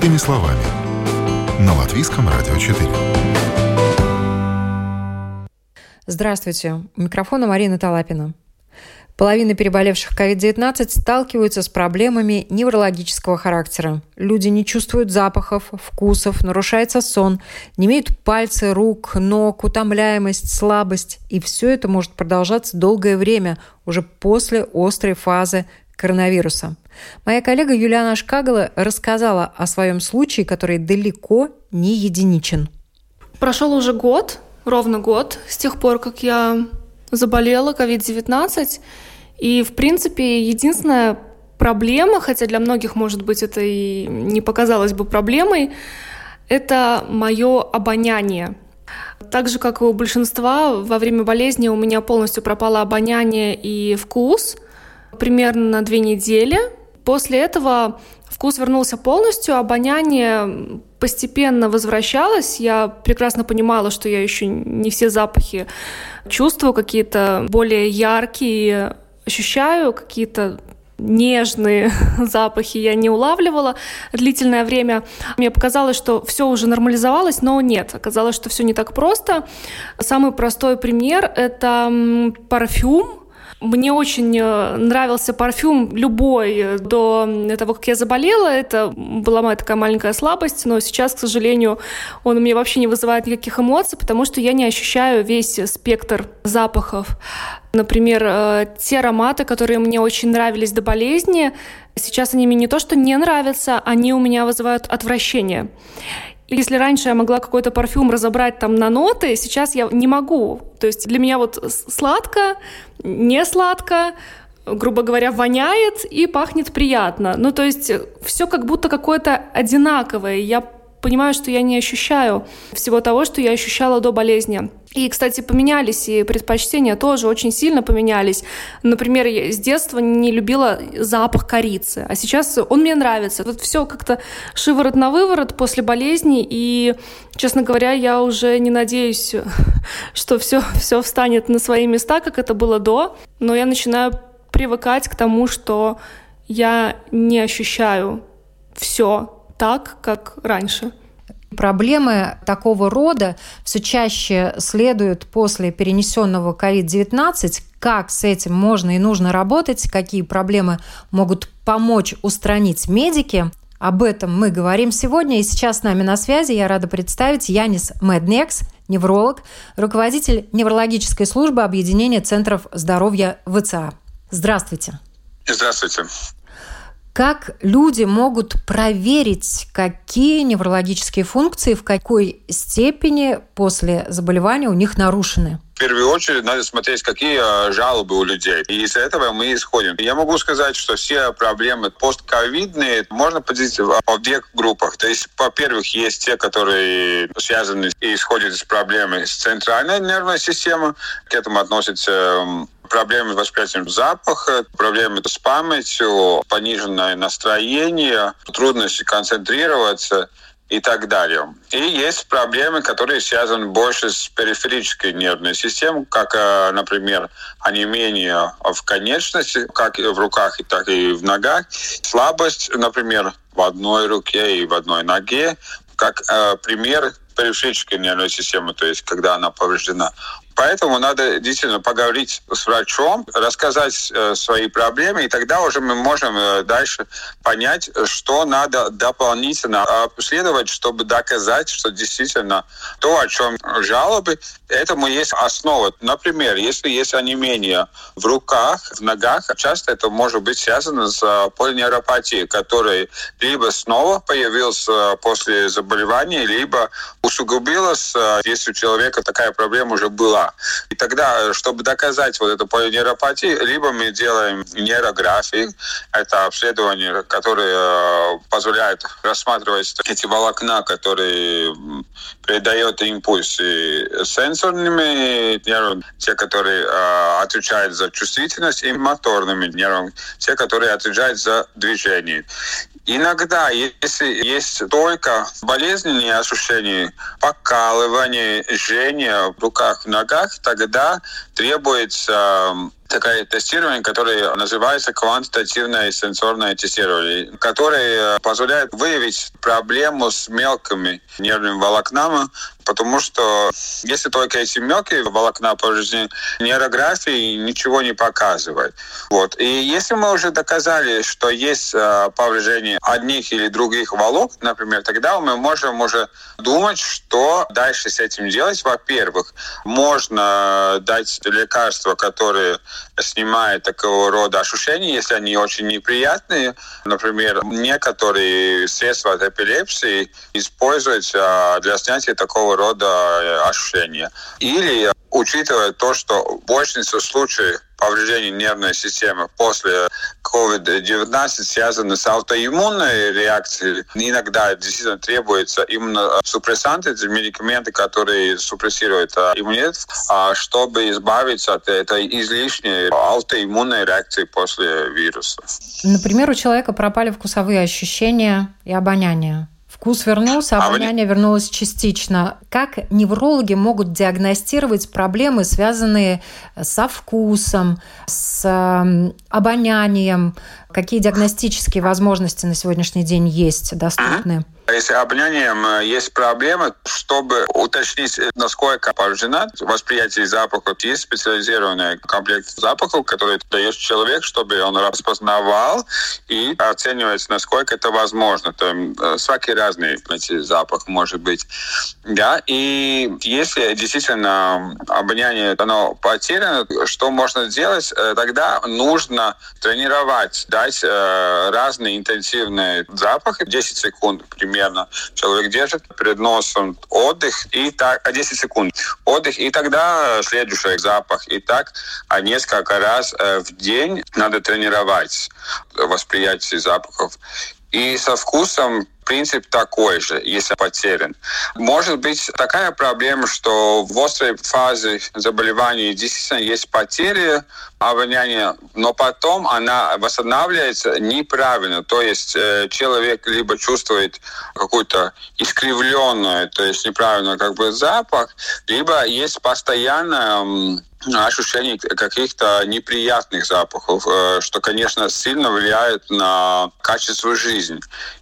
Простыми словами. На Латвийском радио 4. Здравствуйте. У микрофона Марина Талапина. Половина переболевших COVID-19 сталкиваются с проблемами неврологического характера. Люди не чувствуют запахов, вкусов, нарушается сон, не имеют пальцы, рук, ног, утомляемость, слабость. И все это может продолжаться долгое время, уже после острой фазы коронавируса. Моя коллега Юлиана Шкагала рассказала о своем случае, который далеко не единичен. Прошел уже год, ровно год, с тех пор, как я заболела COVID-19. И, в принципе, единственная проблема, хотя для многих, может быть, это и не показалось бы проблемой, это мое обоняние. Так же, как и у большинства, во время болезни у меня полностью пропало обоняние и вкус примерно на две недели. После этого вкус вернулся полностью, обоняние постепенно возвращалось. Я прекрасно понимала, что я еще не все запахи чувствую, какие-то более яркие, ощущаю какие-то нежные запахи я не улавливала длительное время. Мне показалось, что все уже нормализовалось, но нет. Оказалось, что все не так просто. Самый простой пример — это парфюм, мне очень э, нравился парфюм любой до того, как я заболела. Это была моя такая маленькая слабость, но сейчас, к сожалению, он у меня вообще не вызывает никаких эмоций, потому что я не ощущаю весь спектр запахов. Например, э, те ароматы, которые мне очень нравились до болезни, сейчас они мне не то что не нравятся, они у меня вызывают отвращение. Если раньше я могла какой-то парфюм разобрать там на ноты, сейчас я не могу. То есть для меня вот сладко, не сладко, грубо говоря, воняет и пахнет приятно. Ну, то есть все как будто какое-то одинаковое. Я понимаю, что я не ощущаю всего того, что я ощущала до болезни. И, кстати, поменялись, и предпочтения тоже очень сильно поменялись. Например, я с детства не любила запах корицы, а сейчас он мне нравится. Тут все как-то шиворот на выворот после болезни, и, честно говоря, я уже не надеюсь, что все, все встанет на свои места, как это было до, но я начинаю привыкать к тому, что я не ощущаю все так, как раньше. Проблемы такого рода все чаще следуют после перенесенного COVID-19. Как с этим можно и нужно работать, какие проблемы могут помочь устранить медики. Об этом мы говорим сегодня. И сейчас с нами на связи я рада представить Янис Меднекс, невролог, руководитель неврологической службы Объединения центров здоровья ВЦА. Здравствуйте. Здравствуйте. Как люди могут проверить, какие неврологические функции в какой степени после заболевания у них нарушены? В первую очередь надо смотреть, какие а, жалобы у людей. И из этого мы исходим. Я могу сказать, что все проблемы постковидные можно поделить в две группах. То есть, во-первых, есть те, которые связаны и исходят из проблемы с центральной нервной системой. К этому относятся проблемы с восприятием запаха, проблемы с памятью, пониженное настроение, трудности концентрироваться и так далее. И есть проблемы, которые связаны больше с периферической нервной системой, как, э, например, онемение в конечности, как и в руках, так и в ногах, слабость, например, в одной руке и в одной ноге, как э, пример периферической нервной системы, то есть когда она повреждена. Поэтому надо действительно поговорить с врачом, рассказать э, свои проблемы, и тогда уже мы можем э, дальше понять, что надо дополнительно обследовать, чтобы доказать, что действительно то, о чем жалобы, этому есть основа. Например, если есть онемение в руках, в ногах, часто это может быть связано с э, полинeuропатией, которая либо снова появилась после заболевания, либо усугубилась, если у человека такая проблема уже была. И тогда, чтобы доказать вот эту полинейропатию, либо мы делаем нейрографии, это обследование, которое э, позволяет рассматривать эти волокна, которые передают импульсы сенсорными нервами, те, которые э, отвечают за чувствительность, и моторными нервами, те, которые отвечают за движение. Иногда, если есть только болезненные ощущения, покалывание, жжение в руках, в ногах, тогда требуется такое тестирование, которое называется квантитативное сенсорное тестирование, которое позволяет выявить проблему с мелкими нервными волокнами, потому что если только эти мелкие волокна повреждены, нейрографии ничего не показывает. Вот. И если мы уже доказали, что есть э, повреждение одних или других волокон, например, тогда мы можем уже думать, что дальше с этим делать. Во-первых, можно дать лекарства, которые снимают такого рода ощущения, если они очень неприятные. Например, некоторые средства от эпилепсии используются для снятия такого рода э, ощущения. Или учитывая то, что большинство случаев повреждения нервной системы после COVID-19 связаны с аутоиммунной реакцией. Иногда действительно требуется именно супрессанты, медикаменты, которые супрессируют а, иммунитет, а, чтобы избавиться от этой излишней аутоиммунной реакции после вируса. Например, у человека пропали вкусовые ощущения и обоняние. Вкус вернулся, а обоняние вернулось частично. Как неврологи могут диагностировать проблемы, связанные со вкусом, с обонянием? Какие диагностические возможности на сегодняшний день есть, доступны? Если обонянием э, есть проблемы, чтобы уточнить, э, насколько повреждена восприятие запахов, есть специализированный комплект запахов, который дает человек, чтобы он распознавал и оценивать, насколько это возможно. Там э, всякие разные эти запах может быть. Да, и если действительно обоняние оно потеряно, что можно сделать? Тогда нужно тренировать, дать разные интенсивные запахи, 10 секунд примерно человек держит перед носом отдых и так 10 а, секунд отдых и тогда следующий запах. И так а несколько раз э, в день надо тренировать восприятие запахов. И со вкусом принцип такой же, если потерян. Может быть такая проблема, что в острой фазе заболевания действительно есть потери обоняния, но потом она восстанавливается неправильно. То есть э, человек либо чувствует какую-то искривленную, то есть неправильно как бы запах, либо есть постоянно ощущение каких-то неприятных запахов, э, что, конечно, сильно влияет на качество жизни.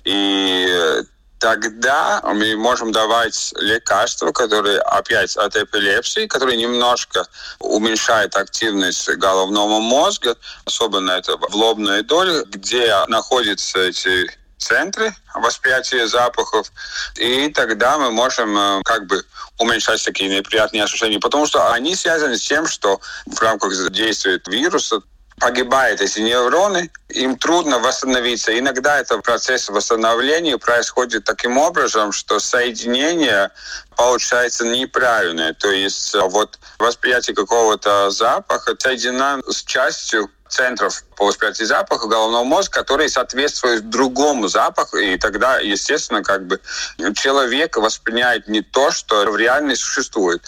И тогда мы можем давать лекарства, которые опять от эпилепсии, которые немножко уменьшают активность головного мозга, особенно это в лобной доле, где находятся эти центры восприятия запахов, и тогда мы можем э, как бы уменьшать такие неприятные ощущения, потому что они связаны с тем, что в рамках действия вируса погибают эти невроны, им трудно восстановиться. Иногда этот процесс восстановления происходит таким образом, что соединение получается неправильное. То есть э, вот восприятие какого-то запаха соединено с частью центров по восприятию запаха головного мозга, которые соответствуют другому запаху, и тогда, естественно, как бы человек воспринимает не то, что в реальности существует.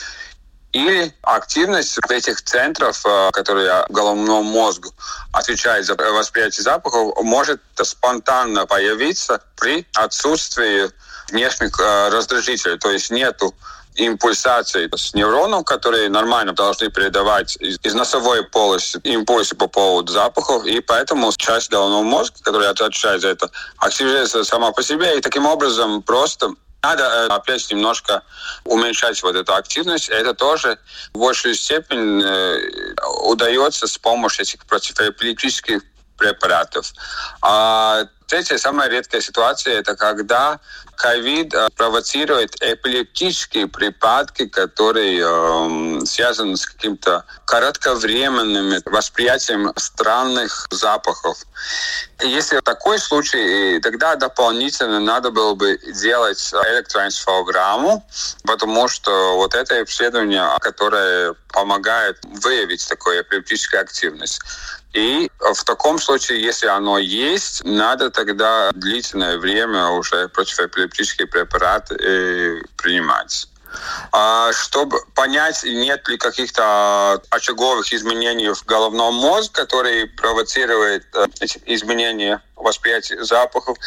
Или активность этих центров, э, которые головному мозгу отвечают за восприятие запахов, может спонтанно появиться при отсутствии внешних э, раздражителей. То есть нету импульсации с нейронов, которые нормально должны передавать из, из носовой полости импульсы по поводу запахов, и поэтому часть головного мозга, которая отвечает за это, активизируется сама по себе, и таким образом просто надо э, опять немножко уменьшать вот эту активность. Это тоже в большей степени э, удается с помощью этих противоэпилептических препаратов. А третья, самая редкая ситуация, это когда ковид э, провоцирует эпилептические припадки, которые э, связаны с каким-то кратковременным восприятием странных запахов. Если такой случай, тогда дополнительно надо было бы делать электроэнцефалограмму, потому что вот это исследование, которое помогает выявить такую эпилептическую активность. И в таком случае, если оно есть, надо тогда длительное время уже противоэпилептические препараты э, принимать. А, чтобы понять, нет ли каких-то очаговых изменений в головном мозге, которые провоцируют э, изменения восприятия запахов,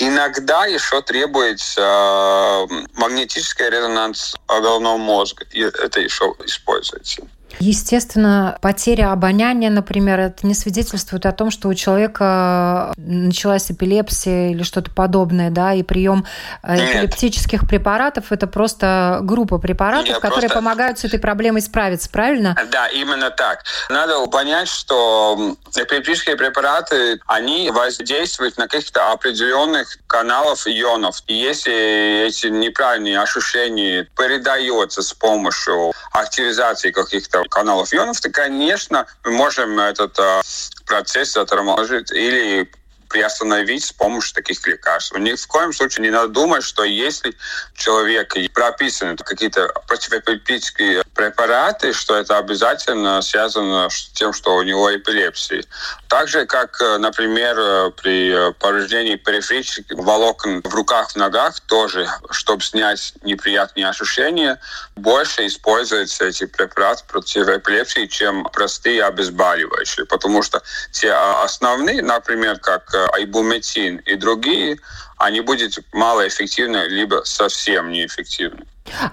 Иногда еще требуется э, магнетический резонанс головного мозга, и это еще используется. Естественно, потеря обоняния, например, это не свидетельствует о том, что у человека началась эпилепсия или что-то подобное, да, и прием э, Нет. эпилептических препаратов – это просто группа препаратов, Нет, которые просто... помогают с этой проблемой справиться, правильно? Да, именно так. Надо понять, что эпилептические препараты, они воздействуют на каких-то определенных каналов ионов. И если эти неправильные ощущения передаются с помощью активизации каких-то каналов ионов, то, конечно, мы можем этот э, процесс затормозить или приостановить с помощью таких лекарств. Ни в коем случае не надо думать, что если человек прописаны какие-то противоэпилептические препараты, что это обязательно связано с тем, что у него эпилепсия. Так же, как, э, например, э, при э, повреждении периферических волокон в руках, в ногах, тоже, чтобы снять неприятные ощущения, больше используются эти препараты против эпилепсии, чем простые обезболивающие. Потому что те а, основные, например, как айбуметин и другие, они будут малоэффективны, либо совсем неэффективны.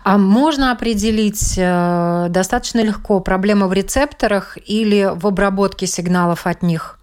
А можно определить э, достаточно легко проблема в рецепторах или в обработке сигналов от них?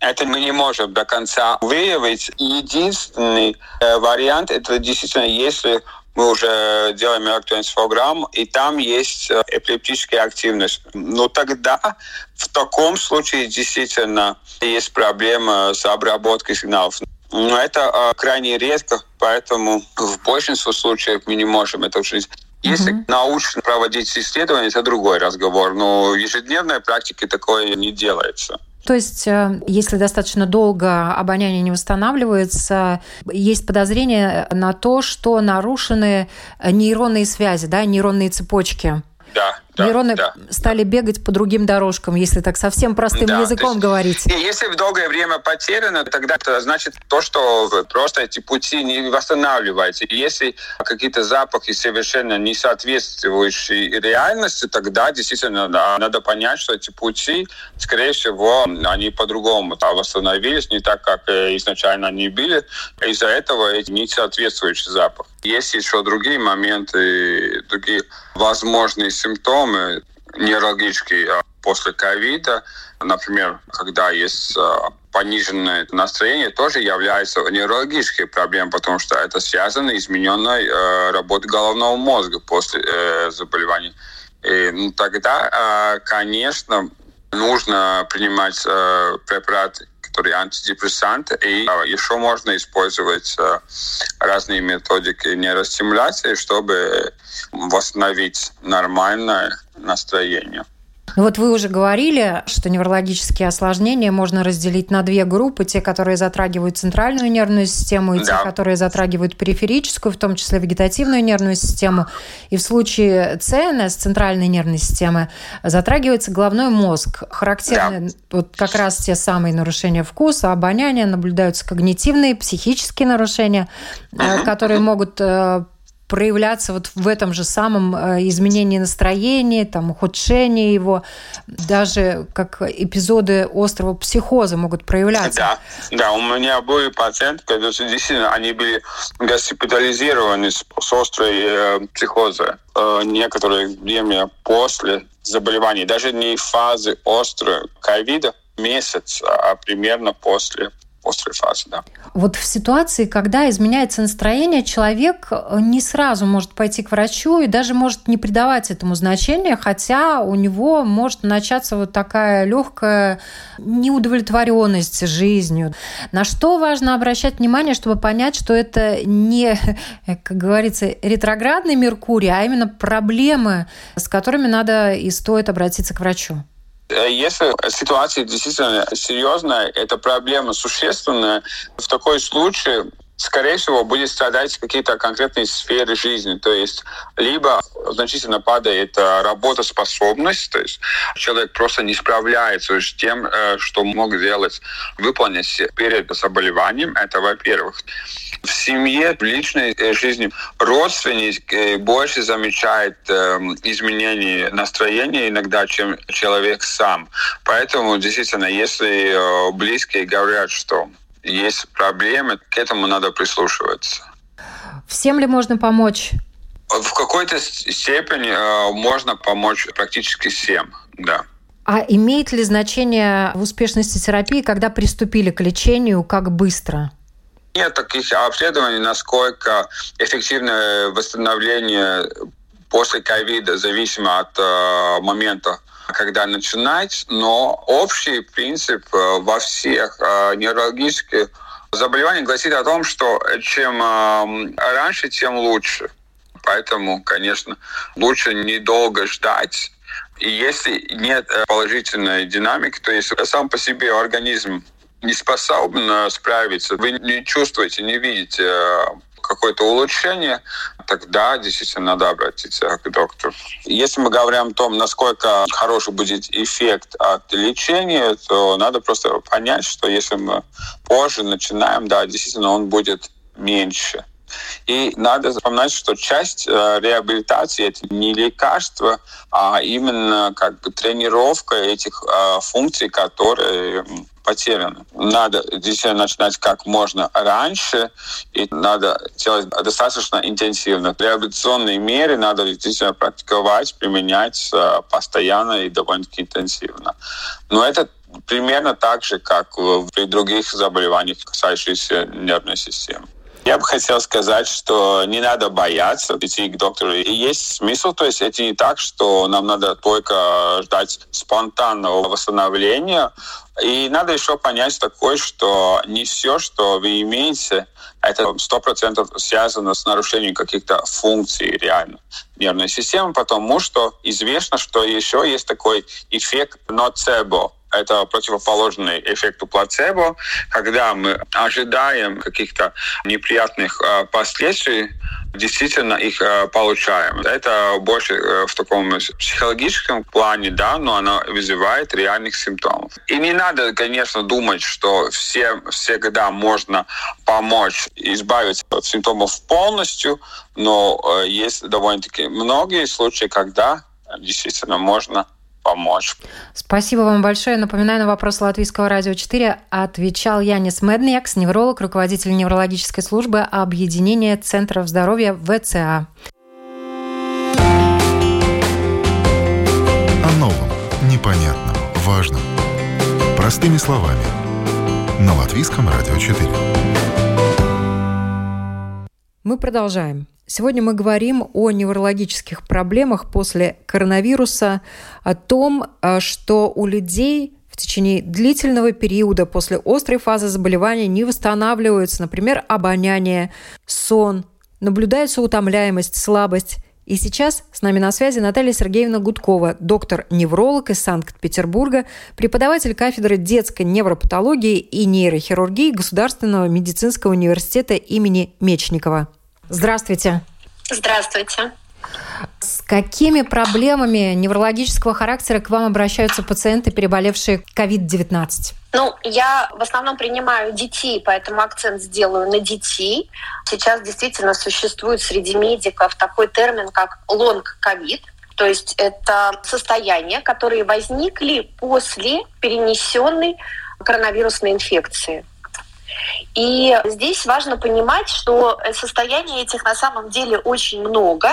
Это мы не можем до конца выявить. Единственный э, вариант это действительно, если мы уже делаем электроэнцефалограмму, и там есть э, эпилептическая активность. Но тогда в таком случае действительно есть проблема с обработкой сигналов. Но это э, крайне редко, поэтому в большинстве случаев мы не можем это учить. Если mm-hmm. научно проводить исследования, это другой разговор, но ежедневной практике такое не делается. То есть, э, если достаточно долго обоняние не восстанавливается, есть подозрение на то, что нарушены нейронные связи, да, нейронные цепочки. Да, да, Нейроны да, стали да. бегать по другим дорожкам, если так совсем простым да, языком есть, говорить. И если в долгое время потеряно, тогда это значит то, что просто эти пути не восстанавливаются. И если какие-то запахи совершенно не соответствующие реальности, тогда действительно да, надо понять, что эти пути, скорее всего, они по-другому да, восстановились, не так, как э, изначально они были. Из-за этого эти не соответствующий запах. Есть еще другие моменты, другие возможные симптомы нейрологические а, после ковида. Например, когда есть а, пониженное настроение, тоже является нейрологической проблемой, потому что это связано с измененной э, работой головного мозга после э, заболевания. И, ну, тогда, конечно, нужно принимать э, препараты которые антидепрессанты. И а, еще можно использовать а, разные методики нейростимуляции, чтобы восстановить нормальное настроение. Ну вот вы уже говорили, что неврологические осложнения можно разделить на две группы. Те, которые затрагивают центральную нервную систему, и да. те, которые затрагивают периферическую, в том числе вегетативную нервную систему. И в случае ЦНС, центральной нервной системы, затрагивается головной мозг. Характерны да. вот как раз те самые нарушения вкуса, обоняния, наблюдаются когнитивные, психические нарушения, угу. которые могут э, проявляться вот в этом же самом э, изменении настроения, там, ухудшении его, даже как эпизоды острого психоза могут проявляться. Да, да, у меня были пациенты, когда действительно они были госпитализированы с, с острой э, психозой э, некоторое время после заболевания, даже не фазы острой ковида, месяц, а примерно после острой фазы, да. Вот в ситуации, когда изменяется настроение, человек э, не сразу может пойти к врачу и даже может не придавать этому значения, хотя у него может начаться вот такая легкая неудовлетворенность жизнью. На что важно обращать внимание, чтобы понять, что это не, как говорится, ретроградный Меркурий, а именно проблемы, с которыми надо и стоит обратиться к врачу. Э, если ситуация действительно серьезная, эта проблема существенная, в такой случае скорее всего, будет страдать какие-то конкретные сферы жизни. То есть либо значительно падает э, работоспособность, то есть человек просто не справляется с тем, э, что мог делать, выполнить перед заболеванием. Это, во-первых в семье, в личной э, жизни родственник э, больше замечает эм, изменения настроения иногда, чем человек сам. Поэтому действительно, если э, близкие говорят, что есть проблемы, к этому надо прислушиваться. Всем ли можно помочь В какой-то степени э, можно помочь практически всем, да. А имеет ли значение в успешности терапии, когда приступили к лечению, как быстро? Нет таких обследований, насколько эффективное восстановление после ковида зависимо от э, момента, когда начинать, но общий принцип э, во всех э, неврологических заболеваниях гласит о том, что чем э, раньше, тем лучше. Поэтому, конечно, лучше недолго ждать, и если нет э, положительной динамики, то есть сам по себе организм не способен э, справиться, вы не чувствуете, не видите э, какое-то улучшение, тогда действительно надо обратиться к доктору. Если мы говорим о том, насколько хороший будет эффект от лечения, то надо просто понять, что если мы позже начинаем, да, действительно он будет меньше. И надо запоминать, что часть э, реабилитации это не лекарство, а именно как бы тренировка этих э, функций, которые потеряны. Надо действительно начинать как можно раньше, и надо делать достаточно интенсивно. Реабилитационные меры надо действительно практиковать, применять э, постоянно и довольно-таки интенсивно. Но это примерно так же, как при других заболеваниях, касающихся нервной системы. Я бы хотел сказать, что не надо бояться идти к доктору. И есть смысл, то есть это не так, что нам надо только ждать спонтанного восстановления. И надо еще понять такое, что не все, что вы имеете, это сто процентов связано с нарушением каких-то функций реально нервной системы, потому что известно, что еще есть такой эффект ноцебо, это противоположный эффекту плацебо, когда мы ожидаем каких-то неприятных э, последствий, действительно их э, получаем. Это больше э, в таком психологическом плане, да, но оно вызывает реальных симптомов. И не надо, конечно, думать, что всем всегда можно помочь избавиться от симптомов полностью, но есть довольно-таки многие случаи, когда действительно можно помочь. Спасибо вам большое. Напоминаю, на вопрос Латвийского радио 4 отвечал Янис Медниакс, невролог, руководитель неврологической службы Объединения Центров здоровья ВЦА. О новом, непонятном, важном. Простыми словами. На Латвийском радио 4. Мы продолжаем. Сегодня мы говорим о неврологических проблемах после коронавируса, о том, а, что у людей в течение длительного периода после острой фазы заболевания не восстанавливаются, например, обоняние, сон, наблюдается утомляемость, слабость. И сейчас с нами на связи Наталья Сергеевна Гудкова, доктор-невролог из Санкт-Петербурга, преподаватель кафедры детской невропатологии и нейрохирургии Государственного медицинского университета имени Мечникова. Здравствуйте. Здравствуйте. С какими проблемами неврологического характера к вам обращаются пациенты, переболевшие COVID-19? Ну, я в основном принимаю детей, поэтому акцент сделаю на детей. Сейчас действительно существует среди медиков такой термин, как лонг-ковид. То есть это состояния, которые возникли после перенесенной коронавирусной инфекции. И здесь важно понимать, что состояний этих на самом деле очень много,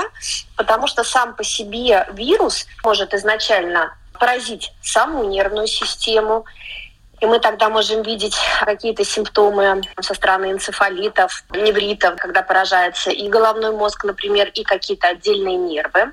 потому что сам по себе вирус может изначально поразить самую нервную систему, и мы тогда можем видеть какие-то симптомы со стороны энцефалитов, невритов, когда поражается и головной мозг, например, и какие-то отдельные нервы.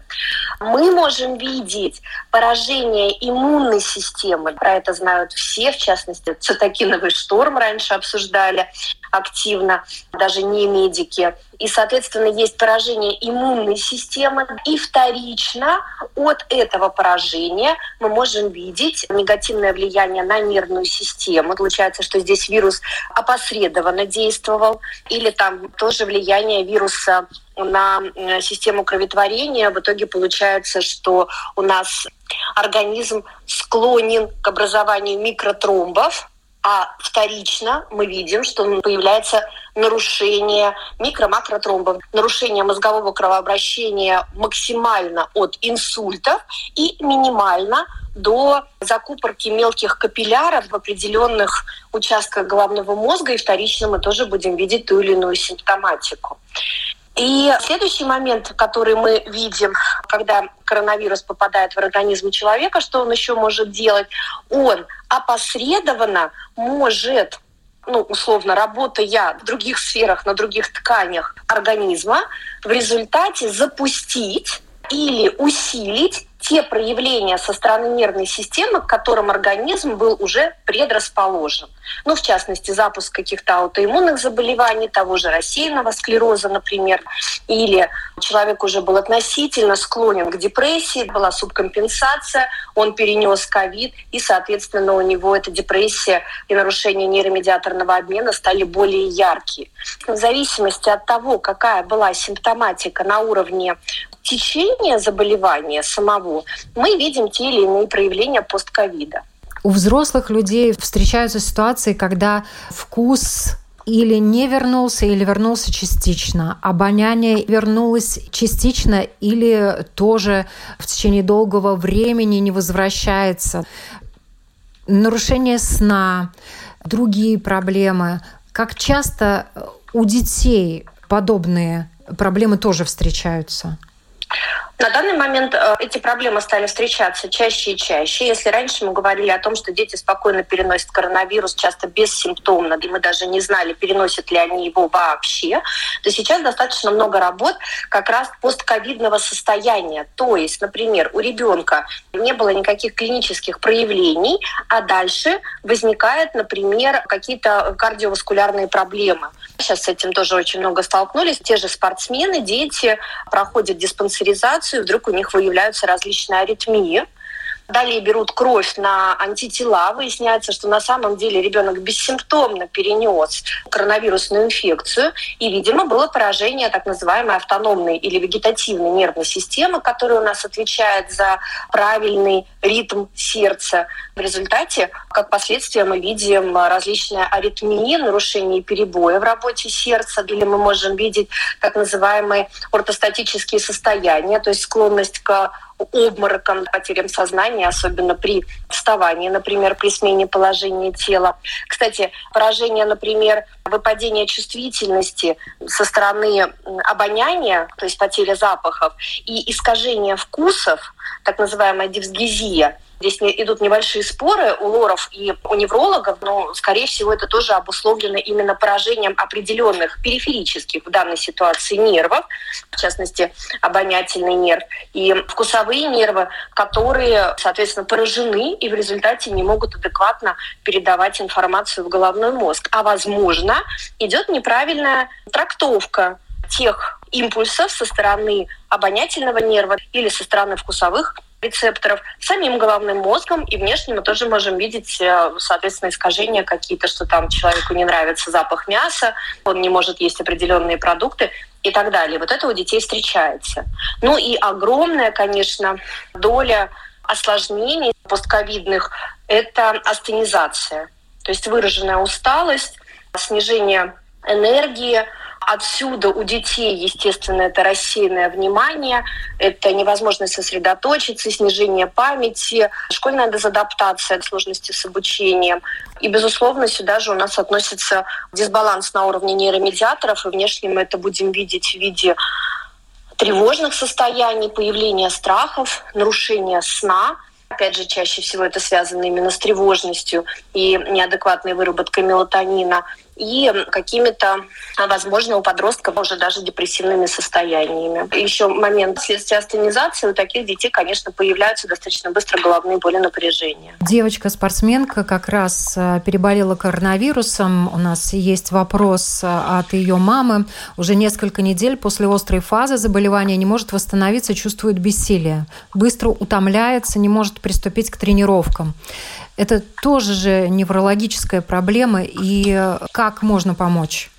Мы можем видеть поражение иммунной системы. Про это знают все, в частности, цитокиновый шторм раньше обсуждали активно, даже не медики. И, соответственно, есть поражение иммунной системы. И вторично от этого поражения мы можем видеть негативное влияние на нервную систему. Получается, что здесь вирус опосредованно действовал. Или там тоже влияние вируса на э, систему кроветворения. В итоге получается, что у нас организм склонен к образованию микротромбов, а вторично мы видим, что появляется нарушение микро-макротромбов, нарушение мозгового кровообращения максимально от инсультов и минимально до закупорки мелких капилляров в определенных участках головного мозга, и вторично мы тоже будем видеть ту или иную симптоматику. И следующий момент, который мы видим, когда коронавирус попадает в организм человека, что он еще может делать? Он опосредованно может ну, условно, работая в других сферах, на других тканях организма, в результате запустить или усилить те проявления со стороны нервной системы, к которым организм был уже предрасположен. Ну, в частности, запуск каких-то аутоиммунных заболеваний, того же рассеянного склероза, например, или человек уже был относительно склонен к депрессии, была субкомпенсация, он перенес ковид, и, соответственно, у него эта депрессия и нарушение нейромедиаторного обмена стали более яркие. В зависимости от того, какая была симптоматика на уровне течение заболевания самого, мы видим те или иные проявления постковида. У взрослых людей встречаются ситуации, когда вкус или не вернулся, или вернулся частично. Обоняние вернулось частично или тоже в течение долгого времени не возвращается. Нарушение сна, другие проблемы. Как часто у детей подобные проблемы тоже встречаются? На данный момент э, эти проблемы стали встречаться чаще и чаще. Если раньше мы говорили о том, что дети спокойно переносят коронавирус, часто бессимптомно, и мы даже не знали, переносят ли они его вообще, то сейчас достаточно много работ как раз постковидного состояния. То есть, например, у ребенка не было никаких клинических проявлений, а дальше возникают, например, какие-то кардиоваскулярные проблемы. Сейчас с этим тоже очень много столкнулись. Те же спортсмены, дети проходят диспансеризацию, вдруг у них выявляются различные аритмии. Далее берут кровь на антитела. Выясняется, что на самом деле ребенок бессимптомно перенес коронавирусную инфекцию. И, видимо, было поражение так называемой автономной или вегетативной нервной системы, которая у нас отвечает за правильный ритм сердца. В результате, как последствие, мы видим различные аритмии, нарушения и перебои в работе сердца, или мы можем видеть так называемые ортостатические состояния, то есть склонность к обморокам, потерям сознания, особенно при вставании, например, при смене положения тела. Кстати, поражение, например, выпадение чувствительности со стороны обоняния, то есть потеря запахов, и искажение вкусов, так называемая дифсгезия, Здесь идут небольшие споры у лоров и у неврологов, но, скорее всего, это тоже обусловлено именно поражением определенных периферических в данной ситуации нервов, в частности, обонятельный нерв, и вкусовые нервы, которые, соответственно, поражены и в результате не могут адекватно передавать информацию в головной мозг. А, возможно, идет неправильная трактовка тех импульсов со стороны обонятельного нерва или со стороны вкусовых рецепторов самим головным мозгом, и внешне мы тоже можем видеть, э, соответственно, искажения какие-то, что там человеку не нравится запах мяса, он не может есть определенные продукты и так далее. Вот это у детей встречается. Ну и огромная, конечно, доля осложнений постковидных – это астенизация, то есть выраженная усталость, снижение энергии, Отсюда у детей, естественно, это рассеянное внимание, это невозможность сосредоточиться, снижение памяти, школьная дезадаптация, сложности с обучением. И, безусловно, сюда же у нас относится дисбаланс на уровне нейромедиаторов, и внешне мы это будем видеть в виде тревожных состояний, появления страхов, нарушения сна. Опять же, чаще всего это связано именно с тревожностью и неадекватной выработкой мелатонина – и какими-то, возможно, у подростка уже даже депрессивными состояниями. Еще момент следствия астенизации у таких детей, конечно, появляются достаточно быстро головные боли напряжения. Девочка-спортсменка как раз э, переболела коронавирусом. У нас есть вопрос э, от ее мамы. Уже несколько недель после острой фазы заболевания не может восстановиться, чувствует бессилие. Быстро утомляется, не может приступить к тренировкам. Это тоже же неврологическая проблема, и как можно помочь?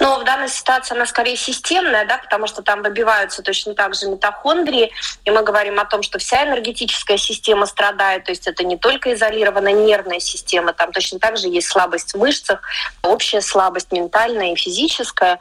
Но в данной ситуации она скорее системная, да, потому что там выбиваются точно так же митохондрии, и мы говорим о том, что вся энергетическая система страдает, то есть это не только изолированная нервная система, там точно так же есть слабость в мышцах, общая слабость ментальная и физическая.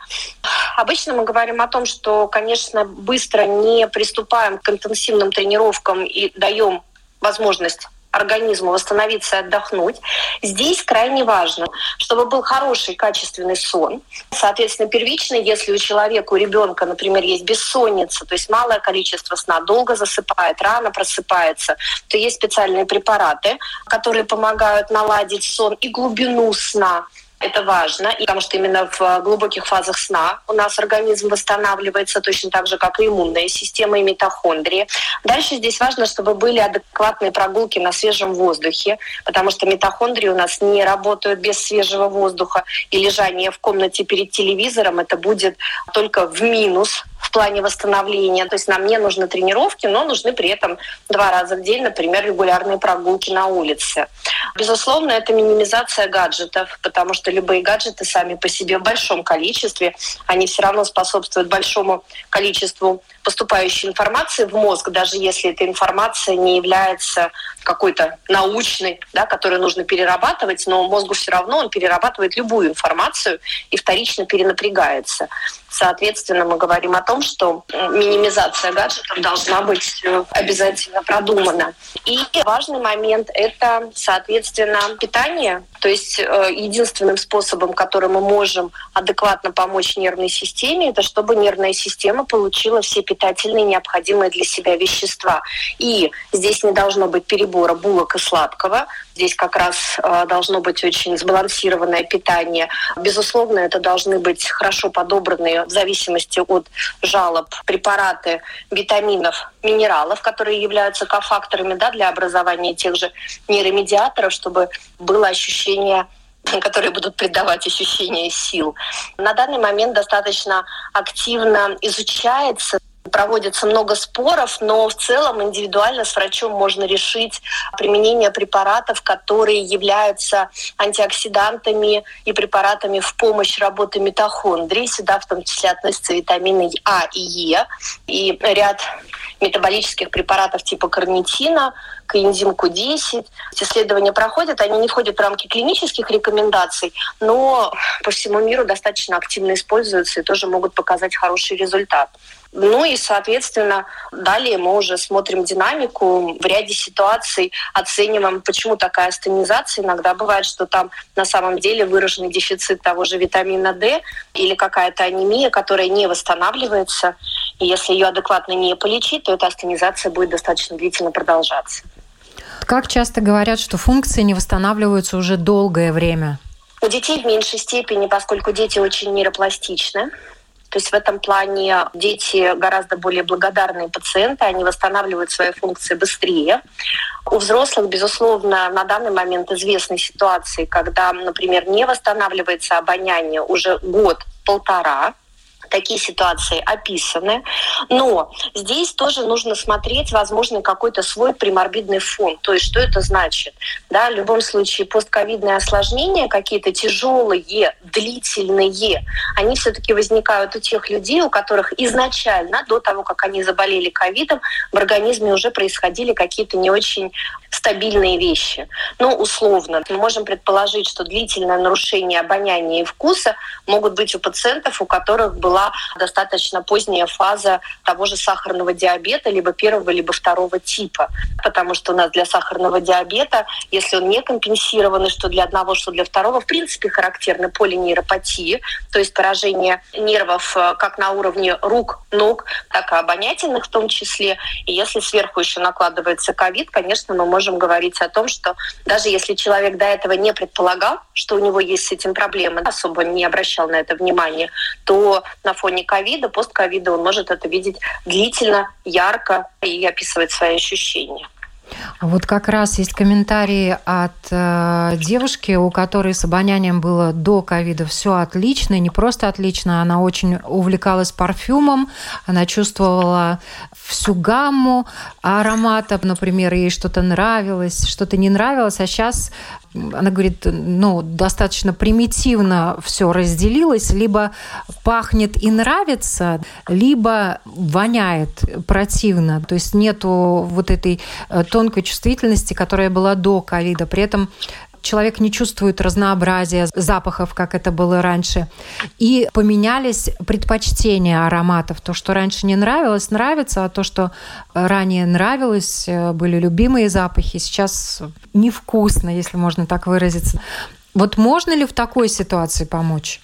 Обычно мы говорим о том, что, конечно, быстро не приступаем к интенсивным тренировкам и даем возможность организму восстановиться и отдохнуть. Здесь крайне важно, чтобы был хороший, качественный сон. Соответственно, первично, если у человека, у ребенка, например, есть бессонница, то есть малое количество сна, долго засыпает, рано просыпается, то есть специальные препараты, которые помогают наладить сон и глубину сна. Это важно, потому что именно в глубоких фазах сна у нас организм восстанавливается точно так же, как и иммунная система и митохондрии. Дальше здесь важно, чтобы были адекватные прогулки на свежем воздухе, потому что митохондрии у нас не работают без свежего воздуха, и лежание в комнате перед телевизором это будет только в минус в плане восстановления. То есть нам не нужны тренировки, но нужны при этом два раза в день, например, регулярные прогулки на улице. Безусловно, это минимизация гаджетов, потому что любые гаджеты сами по себе в большом количестве, они все равно способствуют большому количеству поступающей информации в мозг, даже если эта информация не является какой-то научной, да, которую нужно перерабатывать, но мозгу все равно он перерабатывает любую информацию и вторично перенапрягается. Соответственно, мы говорим о том, что минимизация гаджетов должна быть э, обязательно продумана. И важный момент – это, соответственно, питание. То есть э, единственным способом, которым мы можем адекватно помочь нервной системе, это чтобы нервная система получила все питательные необходимые для себя вещества. И здесь не должно быть перебора булок и сладкого. Здесь как раз э, должно быть очень сбалансированное питание. Безусловно, это должны быть хорошо подобранные в зависимости от жалоб препараты витаминов, минералов, которые являются кофакторами да, для образования тех же нейромедиаторов, чтобы было ощущение которые будут придавать ощущение сил. На данный момент достаточно активно изучается проводится много споров, но в целом индивидуально с врачом можно решить применение препаратов, которые являются антиоксидантами и препаратами в помощь работы митохондрий. Сюда в том числе относятся витамины А и Е и ряд метаболических препаратов типа карнитина, коэнзим Q10. Исследования проходят, они не входят в рамки клинических рекомендаций, но по всему миру достаточно активно используются и тоже могут показать хороший результат. Ну и, соответственно, далее мы уже смотрим динамику. В ряде ситуаций оцениваем, почему такая астенизация. Иногда бывает, что там на самом деле выраженный дефицит того же витамина D или какая-то анемия, которая не восстанавливается. И если ее адекватно не полечить, то эта астенизация будет достаточно длительно продолжаться. Как часто говорят, что функции не восстанавливаются уже долгое время? У детей в меньшей степени, поскольку дети очень нейропластичны. То есть в этом плане дети гораздо более благодарные пациенты, они восстанавливают свои функции быстрее. У взрослых, безусловно, на данный момент известны ситуации, когда, например, не восстанавливается обоняние уже год-полтора, такие ситуации описаны. Но здесь тоже нужно смотреть, возможно, какой-то свой приморбидный фон. То есть что это значит? Да, в любом случае постковидные осложнения, какие-то тяжелые, длительные, они все-таки возникают у тех людей, у которых изначально, до того, как они заболели ковидом, в организме уже происходили какие-то не очень стабильные вещи. Ну, условно, мы можем предположить, что длительное нарушение обоняния и вкуса могут быть у пациентов, у которых была достаточно поздняя фаза того же сахарного диабета, либо первого, либо второго типа. Потому что у нас для сахарного диабета, если он не компенсированный, что для одного, что для второго, в принципе, характерны полинейропатии, то есть поражение нервов э, как на уровне рук, ног, так и обонятельных в том числе. И если сверху еще накладывается ковид, конечно, мы можем говорить о том, что даже если человек до этого не предполагал, что у него есть с этим проблемы, особо не обращал на это внимание, то на фоне ковида, постковида он может это видеть длительно, ярко и описывать свои ощущения. Вот как раз есть комментарии от э, девушки, у которой с обонянием было до ковида все отлично, и не просто отлично, она очень увлекалась парфюмом, она чувствовала всю гамму ароматов, например, ей что-то нравилось, что-то не нравилось, а сейчас она говорит, ну, достаточно примитивно все разделилось, либо пахнет и нравится, либо воняет противно. То есть нету вот этой э, тонкой чувствительности, которая была до ковида. При этом человек не чувствует разнообразия запахов, как это было раньше. И поменялись предпочтения ароматов. То, что раньше не нравилось, нравится, а то, что ранее нравилось, э, были любимые запахи, сейчас невкусно, если можно так выразиться. Вот можно ли в такой ситуации помочь?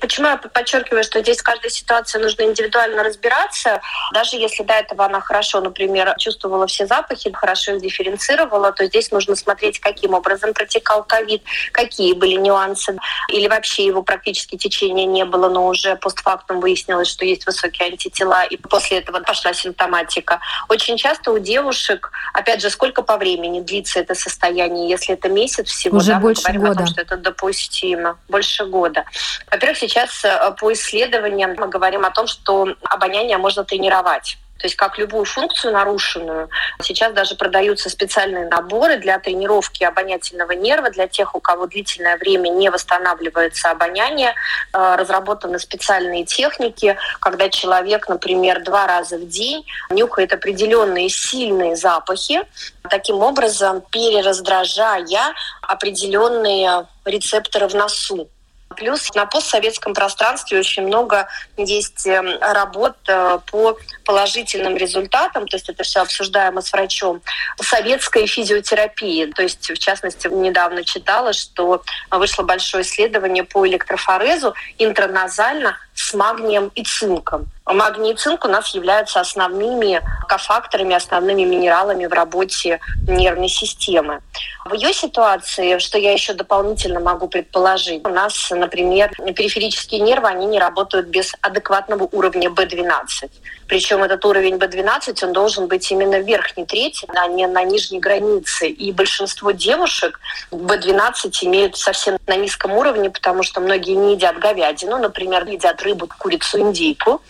Почему я подчеркиваю, что здесь в каждой ситуации нужно индивидуально разбираться. Даже если до этого она хорошо, например, чувствовала все запахи, хорошо их дифференцировала, то здесь нужно смотреть, каким образом протекал ковид, какие были нюансы, или вообще его практически течения не было, но уже постфактум выяснилось, что есть высокие антитела, и после этого пошла симптоматика. Очень часто у девушек, опять же, сколько по времени длится это состояние, если это месяц всего, уже да, больше мы говорим года. о том, что это допустимо. Больше года. Во-первых, сейчас э, по исследованиям мы говорим о том, что обоняние можно тренировать. То есть как любую функцию нарушенную, сейчас даже продаются специальные наборы для тренировки обонятельного нерва для тех, у кого длительное время не восстанавливается обоняние. Э, Разработаны специальные техники, когда человек, например, два раза в день нюхает определенные сильные запахи, таким образом перераздражая определенные рецепторы в носу. Плюс на постсоветском пространстве очень много есть э, работ э, по положительным результатам, то есть это все обсуждаемо с врачом, советской физиотерапии. То есть, в частности, недавно читала, что вышло большое исследование по электрофорезу интраназально с магнием и цинком. Магний и цинк у нас являются основными кофакторами, основными минералами в работе нервной системы. В ее ситуации, что я еще дополнительно могу предположить, у нас, например, периферические нервы, они не работают без адекватного уровня B12. Причем этот уровень B12, он должен быть именно в верхней трети, а не на нижней границе. И большинство девушек B12 имеют совсем на низком уровне, потому что многие не едят говядину, например, едят рыбу, курицу, индейку.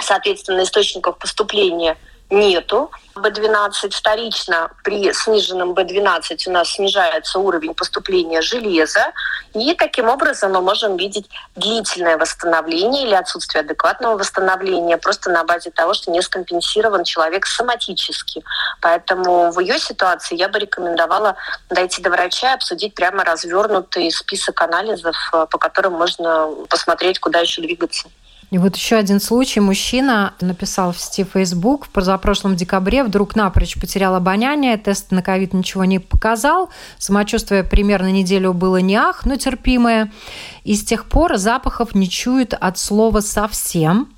Соответственно, источников поступления нету. B12 вторично при сниженном B12 у нас снижается уровень поступления железа, и таким образом мы можем видеть длительное восстановление или отсутствие адекватного восстановления просто на базе того, что не скомпенсирован человек соматически. Поэтому в ее ситуации я бы рекомендовала дойти до врача и обсудить прямо развернутый список анализов, э, по которым можно посмотреть, куда еще двигаться. И вот еще один случай. Мужчина написал в сети Facebook в позапрошлом декабре вдруг напрочь потерял обоняние, тест на ковид ничего не показал, самочувствие примерно неделю было не ах, но терпимое. И с тех пор запахов не чует от слова совсем.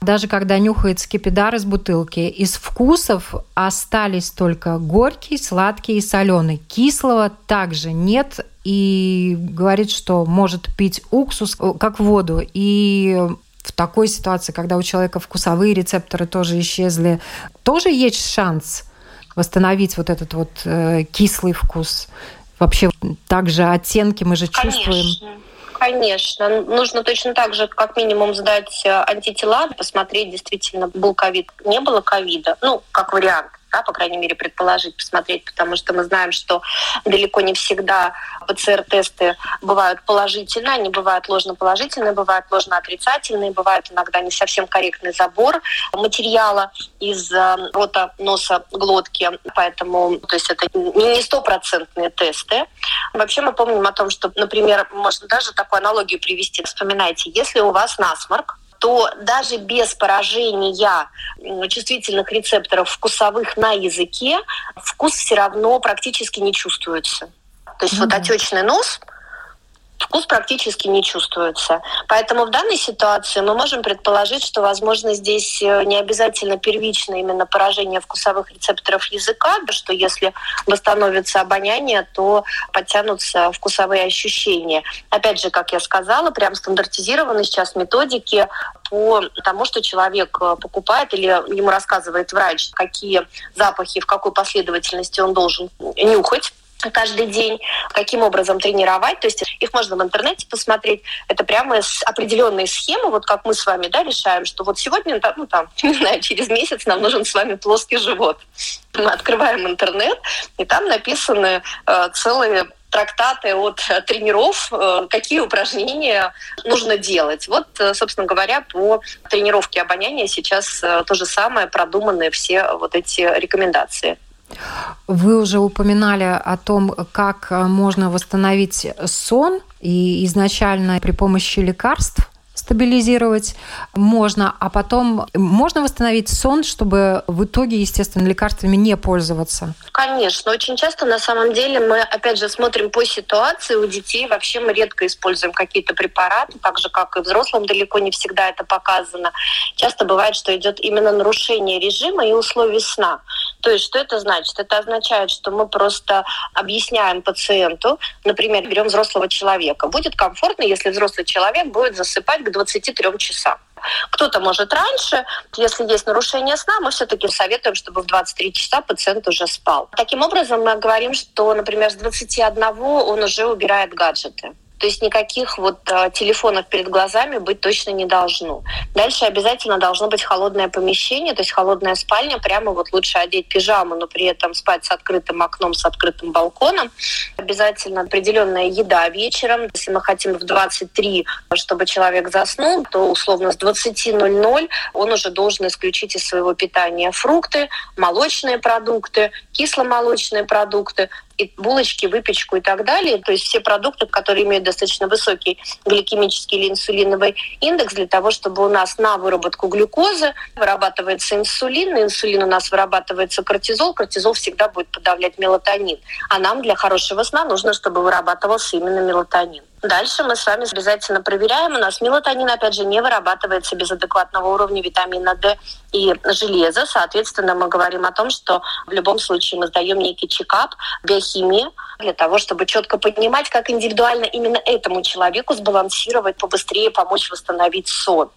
Даже когда нюхает скипидар из бутылки, из вкусов остались только горький, сладкий и соленый. Кислого также нет. И говорит, что может пить уксус э, как воду. И в такой ситуации, когда у человека вкусовые рецепторы тоже исчезли, тоже есть шанс восстановить вот этот вот э, кислый вкус. Вообще также оттенки мы же Конечно. чувствуем. Конечно. Нужно точно так же, как минимум, сдать э, антитела, посмотреть, действительно, был ковид, не было ковида. Ну, как вариант да, по крайней мере, предположить, посмотреть, потому что мы знаем, что далеко не всегда ПЦР-тесты бывают положительные, они бывают ложно-положительные, бывают ложно-отрицательные, бывают иногда не совсем корректный забор материала из э, рота носа глотки, поэтому то есть это не стопроцентные тесты. Вообще мы помним о том, что, например, можно даже такую аналогию привести. Вспоминайте, если у вас насморк, то даже без поражения чувствительных рецепторов вкусовых на языке вкус все равно практически не чувствуется. То есть mm-hmm. вот отечный нос вкус практически не чувствуется. Поэтому в данной ситуации мы можем предположить, что, возможно, здесь э, не обязательно первично именно поражение вкусовых рецепторов языка, да, что если восстановится обоняние, то подтянутся вкусовые ощущения. Опять же, как я сказала, прям стандартизированы сейчас методики по тому, что человек э, покупает или ему рассказывает врач, какие запахи, в какой последовательности он должен нюхать каждый день, каким образом тренировать. То есть их можно в интернете посмотреть. Это прямо определенные схемы, вот как мы с вами да, решаем, что вот сегодня, ну там, не знаю, через месяц нам нужен с вами плоский живот. Мы открываем интернет, и там написаны э, целые трактаты от тренеров, э, какие упражнения нужно делать. Вот, э, собственно говоря, по тренировке обоняния сейчас э, то же самое, продуманные все вот эти рекомендации. Вы уже упоминали о том, как можно восстановить сон, и изначально при помощи лекарств стабилизировать можно, а потом можно восстановить сон, чтобы в итоге, естественно, лекарствами не пользоваться? Конечно. Очень часто, на самом деле, мы, опять же, смотрим по ситуации. У детей вообще мы редко используем какие-то препараты, так же, как и взрослым, далеко не всегда это показано. Часто бывает, что идет именно нарушение режима и условий сна. То есть что это значит? Это означает, что мы просто объясняем пациенту, например, берем взрослого человека. Будет комфортно, если взрослый человек будет засыпать к 23 часам. Кто-то может раньше. Если есть нарушение сна, мы все-таки советуем, чтобы в 23 часа пациент уже спал. Таким образом, мы говорим, что, например, с 21 он уже убирает гаджеты. То есть никаких вот э, телефонов перед глазами быть точно не должно. Дальше обязательно должно быть холодное помещение, то есть холодная спальня. Прямо вот лучше одеть пижаму, но при этом спать с открытым окном, с открытым балконом. Обязательно определенная еда вечером. Если мы хотим в 23, чтобы человек заснул, то условно с 20.00 он уже должен исключить из своего питания фрукты, молочные продукты, кисломолочные продукты, и булочки, выпечку и так далее. То есть все продукты, которые имеют достаточно высокий гликемический или инсулиновый индекс для того, чтобы у нас на выработку глюкозы вырабатывается инсулин, на инсулин у нас вырабатывается кортизол, кортизол всегда будет подавлять мелатонин. А нам для хорошего сна нужно, чтобы вырабатывался именно мелатонин. Дальше мы с вами обязательно проверяем. У нас мелатонин, опять же, не вырабатывается без адекватного уровня витамина D и железа. Соответственно, мы говорим о том, что в любом случае мы сдаем некий чекап, биохимии, для того, чтобы четко понимать, как индивидуально именно этому человеку сбалансировать, побыстрее помочь восстановить сон.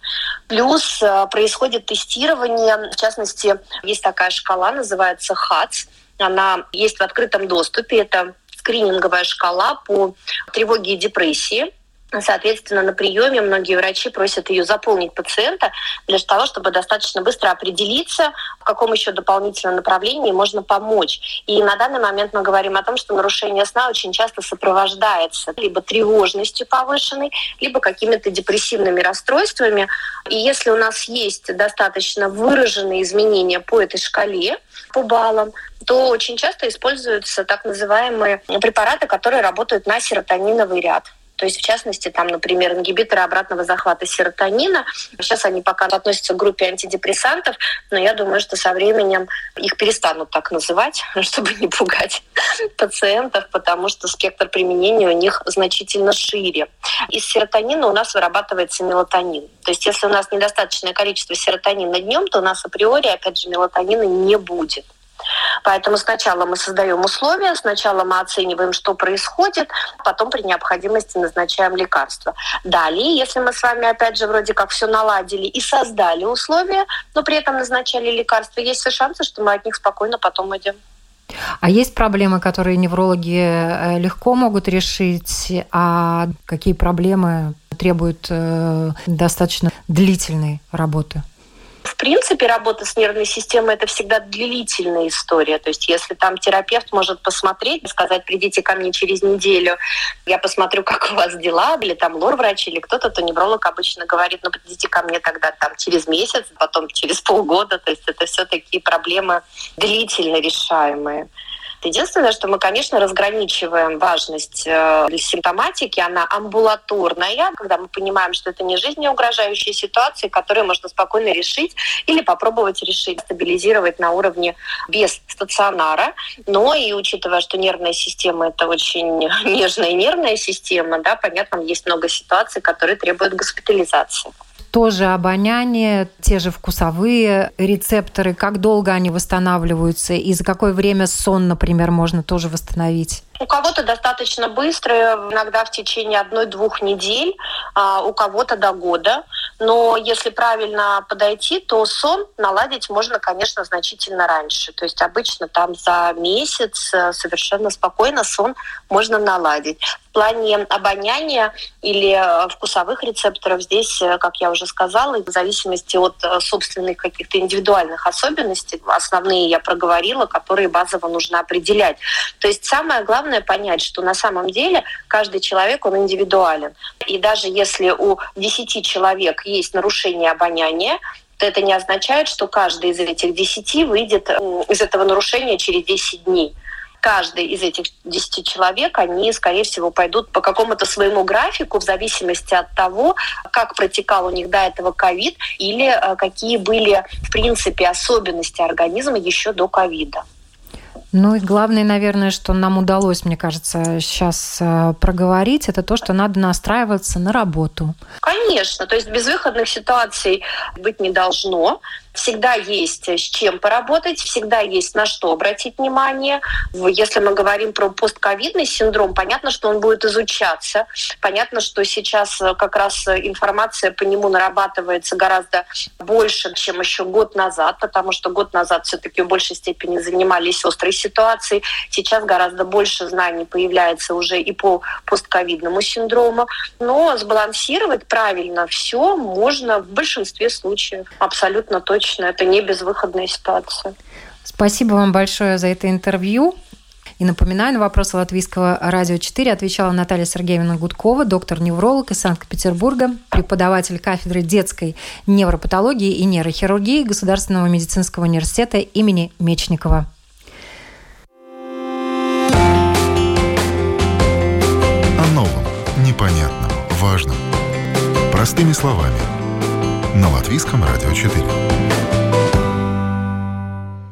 Плюс э, происходит тестирование, в частности, есть такая шкала, называется ХАЦ, она есть в открытом доступе. Это скрининговая шкала по тревоге и депрессии. Соответственно, на приеме многие врачи просят ее заполнить пациента для того, чтобы достаточно быстро определиться, в каком еще дополнительном направлении можно помочь. И на данный момент мы говорим о том, что нарушение сна очень часто сопровождается либо тревожностью повышенной, либо какими-то депрессивными расстройствами. И если у нас есть достаточно выраженные изменения по этой шкале, по баллам, то очень часто используются так называемые препараты, которые работают на серотониновый ряд. То есть, в частности, там, например, ингибиторы обратного захвата серотонина. Сейчас они пока относятся к группе антидепрессантов, но я думаю, что со временем их перестанут так называть, чтобы не пугать пациентов, потому что спектр применения у них значительно шире. Из серотонина у нас вырабатывается мелатонин. То есть, если у нас недостаточное количество серотонина днем, то у нас априори, опять же, мелатонина не будет. Поэтому сначала мы создаем условия, сначала мы оцениваем, что происходит, потом при необходимости назначаем лекарства. Далее, если мы с вами опять же вроде как все наладили и создали условия, но при этом назначали лекарства, есть все шансы, что мы от них спокойно потом идем. А есть проблемы, которые неврологи э, легко могут решить, а какие проблемы требуют э, достаточно длительной работы? В принципе, работа с нервной системой – это всегда длительная история. То есть если там терапевт может посмотреть сказать, придите ко мне через неделю, я посмотрю, как у вас дела, или там лор-врач, или кто-то, то невролог обычно говорит, ну, придите ко мне тогда там через месяц, потом через полгода. То есть это все такие проблемы длительно решаемые. Единственное, что мы, конечно, разграничиваем важность э, симптоматики, она амбулаторная, когда мы понимаем, что это не жизнеугрожающие ситуации, которые можно спокойно решить или попробовать решить, стабилизировать на уровне без стационара. Но и учитывая, что нервная система это очень нежная нервная система, да, понятно, есть много ситуаций, которые требуют госпитализации тоже обоняние, те же вкусовые рецепторы, как долго они восстанавливаются и за какое время сон, например, можно тоже восстановить? У кого-то достаточно быстро, иногда в течение одной-двух недель, а у кого-то до года. Но если правильно подойти, то сон наладить можно, конечно, значительно раньше. То есть обычно там за месяц э, совершенно спокойно сон можно наладить. В плане обоняния или э, вкусовых рецепторов здесь, э, как я уже сказала, в зависимости от собственных каких-то индивидуальных особенностей, основные я проговорила, которые базово нужно определять. То есть самое главное главное понять, что на самом деле каждый человек, он индивидуален. И даже если у 10 человек есть нарушение обоняния, то это не означает, что каждый из этих 10 выйдет из этого нарушения через 10 дней каждый из этих 10 человек, они, скорее всего, пойдут по какому-то своему графику в зависимости от того, как протекал у них до этого ковид или э, какие были, в принципе, особенности организма еще до ковида. Ну и главное, наверное, что нам удалось, мне кажется, сейчас э, проговорить, это то, что надо настраиваться на работу. Конечно, то есть безвыходных ситуаций быть не должно всегда есть с чем поработать, всегда есть на что обратить внимание. Если мы говорим про постковидный синдром, понятно, что он будет изучаться. Понятно, что сейчас э, как раз информация по нему нарабатывается гораздо больше, чем еще год назад, потому что год назад все-таки в большей степени занимались острой ситуацией. Сейчас гораздо больше знаний появляется уже и по постковидному синдрому. Но сбалансировать правильно все можно в большинстве случаев. Абсолютно точно точно это не безвыходная ситуация. Спасибо вам большое за это интервью. И напоминаю, на вопросы Латвийского радио 4 отвечала Наталья Сергеевна Гудкова, доктор-невролог из Санкт-Петербурга, преподаватель кафедры детской невропатологии и нейрохирургии Государственного медицинского университета имени Мечникова. О новом, непонятном, важном. Простыми словами. На Латвийском радио 4.